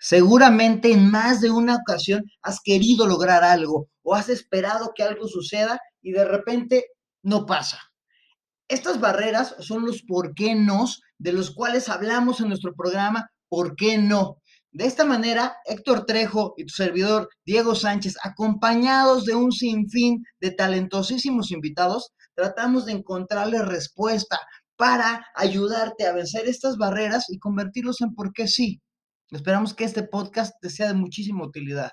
Seguramente en más de una ocasión has querido lograr algo o has esperado que algo suceda y de repente no pasa. Estas barreras son los por qué no de los cuales hablamos en nuestro programa ¿Por qué no? De esta manera, Héctor Trejo y tu servidor Diego Sánchez, acompañados de un sinfín de talentosísimos invitados, tratamos de encontrarle respuesta para ayudarte a vencer estas barreras y convertirlos en por qué sí. Esperamos que este podcast te sea de muchísima utilidad.